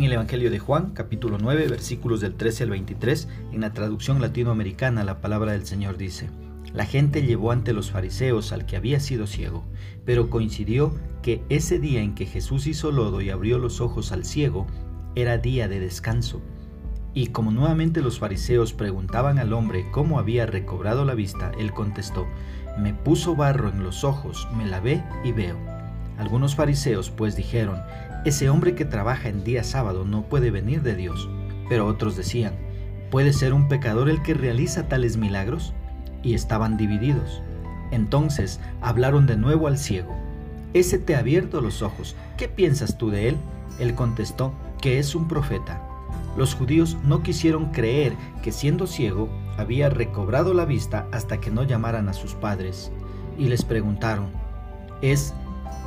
En el Evangelio de Juan, capítulo 9, versículos del 13 al 23, en la traducción latinoamericana, la palabra del Señor dice, La gente llevó ante los fariseos al que había sido ciego, pero coincidió que ese día en que Jesús hizo lodo y abrió los ojos al ciego, era día de descanso. Y como nuevamente los fariseos preguntaban al hombre cómo había recobrado la vista, él contestó, Me puso barro en los ojos, me lavé y veo. Algunos fariseos pues dijeron, ese hombre que trabaja en día sábado no puede venir de Dios. Pero otros decían, ¿puede ser un pecador el que realiza tales milagros? Y estaban divididos. Entonces hablaron de nuevo al ciego. Ese te ha abierto los ojos. ¿Qué piensas tú de él? Él contestó que es un profeta. Los judíos no quisieron creer que siendo ciego había recobrado la vista hasta que no llamaran a sus padres. Y les preguntaron, ¿es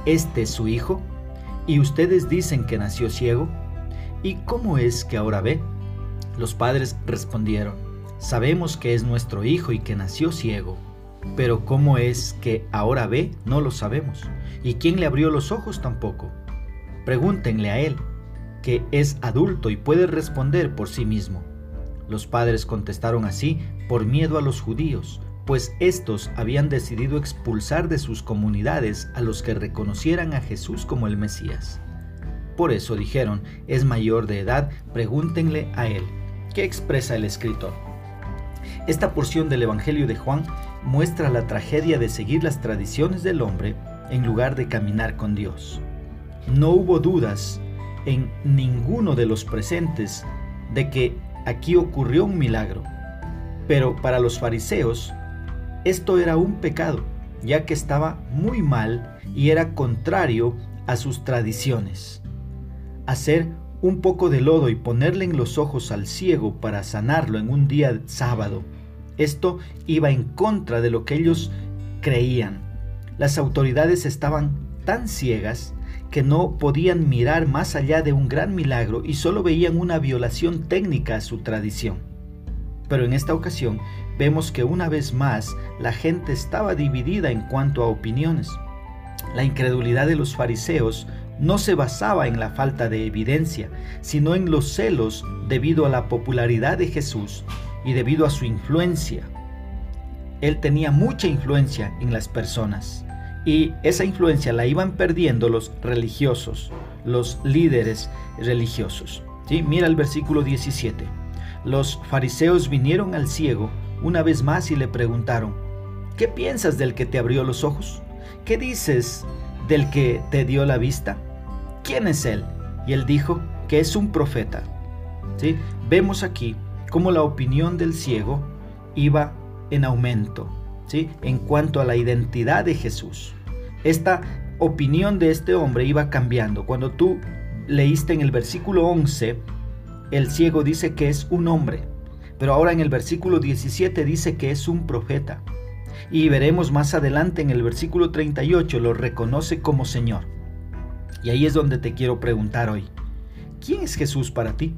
este su hijo? ¿Y ustedes dicen que nació ciego? ¿Y cómo es que ahora ve? Los padres respondieron, sabemos que es nuestro hijo y que nació ciego, pero cómo es que ahora ve no lo sabemos. ¿Y quién le abrió los ojos tampoco? Pregúntenle a él, que es adulto y puede responder por sí mismo. Los padres contestaron así por miedo a los judíos, pues estos habían decidido expulsar de sus comunidades a los que reconocieran a Jesús como el Mesías. Por eso dijeron, es mayor de edad, pregúntenle a él. ¿Qué expresa el escritor? Esta porción del Evangelio de Juan muestra la tragedia de seguir las tradiciones del hombre en lugar de caminar con Dios. No hubo dudas en ninguno de los presentes de que aquí ocurrió un milagro, pero para los fariseos esto era un pecado, ya que estaba muy mal y era contrario a sus tradiciones. Hacer un poco de lodo y ponerle en los ojos al ciego para sanarlo en un día sábado, esto iba en contra de lo que ellos creían. Las autoridades estaban tan ciegas que no podían mirar más allá de un gran milagro y solo veían una violación técnica a su tradición. Pero en esta ocasión vemos que una vez más la gente estaba dividida en cuanto a opiniones. La incredulidad de los fariseos no se basaba en la falta de evidencia, sino en los celos debido a la popularidad de Jesús y debido a su influencia. Él tenía mucha influencia en las personas y esa influencia la iban perdiendo los religiosos, los líderes religiosos. ¿Sí? Mira el versículo 17. Los fariseos vinieron al ciego una vez más y le preguntaron, ¿qué piensas del que te abrió los ojos? ¿Qué dices del que te dio la vista? ¿Quién es él? Y él dijo que es un profeta. ¿Sí? Vemos aquí cómo la opinión del ciego iba en aumento ¿sí? en cuanto a la identidad de Jesús. Esta opinión de este hombre iba cambiando. Cuando tú leíste en el versículo 11, el ciego dice que es un hombre. Pero ahora en el versículo 17 dice que es un profeta. Y veremos más adelante en el versículo 38 lo reconoce como Señor. Y ahí es donde te quiero preguntar hoy. ¿Quién es Jesús para ti?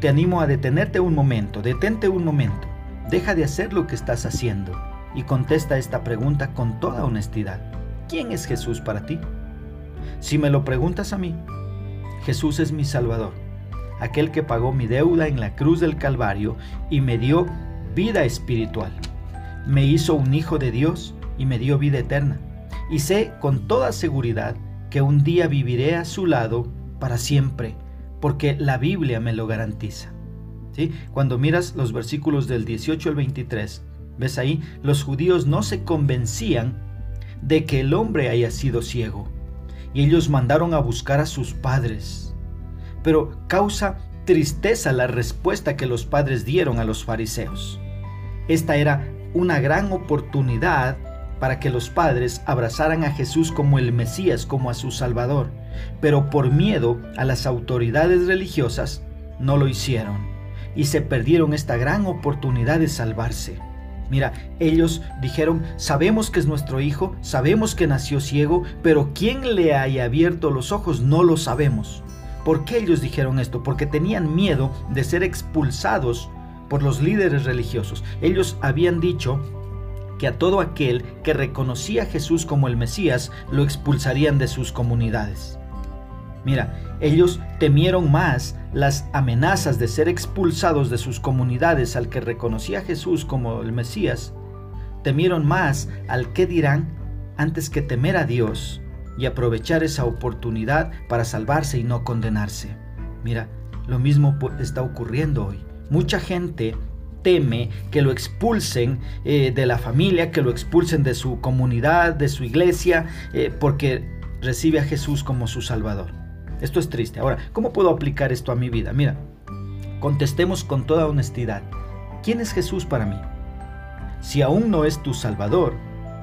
Te animo a detenerte un momento, detente un momento. Deja de hacer lo que estás haciendo y contesta esta pregunta con toda honestidad. ¿Quién es Jesús para ti? Si me lo preguntas a mí, Jesús es mi Salvador aquel que pagó mi deuda en la cruz del Calvario y me dio vida espiritual. Me hizo un hijo de Dios y me dio vida eterna. Y sé con toda seguridad que un día viviré a su lado para siempre, porque la Biblia me lo garantiza. ¿Sí? Cuando miras los versículos del 18 al 23, ves ahí, los judíos no se convencían de que el hombre haya sido ciego, y ellos mandaron a buscar a sus padres pero causa tristeza la respuesta que los padres dieron a los fariseos. Esta era una gran oportunidad para que los padres abrazaran a Jesús como el Mesías, como a su Salvador, pero por miedo a las autoridades religiosas no lo hicieron y se perdieron esta gran oportunidad de salvarse. Mira, ellos dijeron, sabemos que es nuestro hijo, sabemos que nació ciego, pero quién le haya abierto los ojos no lo sabemos. ¿Por qué ellos dijeron esto? Porque tenían miedo de ser expulsados por los líderes religiosos. Ellos habían dicho que a todo aquel que reconocía a Jesús como el Mesías lo expulsarían de sus comunidades. Mira, ellos temieron más las amenazas de ser expulsados de sus comunidades al que reconocía a Jesús como el Mesías, temieron más al que dirán antes que temer a Dios y aprovechar esa oportunidad para salvarse y no condenarse. Mira, lo mismo está ocurriendo hoy. Mucha gente teme que lo expulsen eh, de la familia, que lo expulsen de su comunidad, de su iglesia, eh, porque recibe a Jesús como su Salvador. Esto es triste. Ahora, ¿cómo puedo aplicar esto a mi vida? Mira, contestemos con toda honestidad. ¿Quién es Jesús para mí? Si aún no es tu Salvador,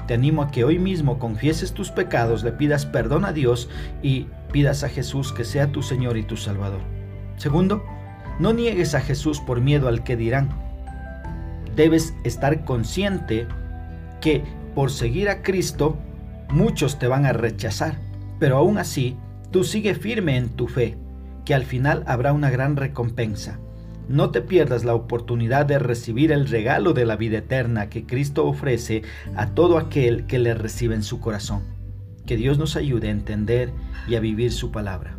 te animo a que hoy mismo confieses tus pecados, le pidas perdón a Dios y pidas a Jesús que sea tu Señor y tu Salvador. Segundo, no niegues a Jesús por miedo al que dirán. Debes estar consciente que por seguir a Cristo muchos te van a rechazar, pero aún así tú sigue firme en tu fe, que al final habrá una gran recompensa. No te pierdas la oportunidad de recibir el regalo de la vida eterna que Cristo ofrece a todo aquel que le recibe en su corazón. Que Dios nos ayude a entender y a vivir su palabra.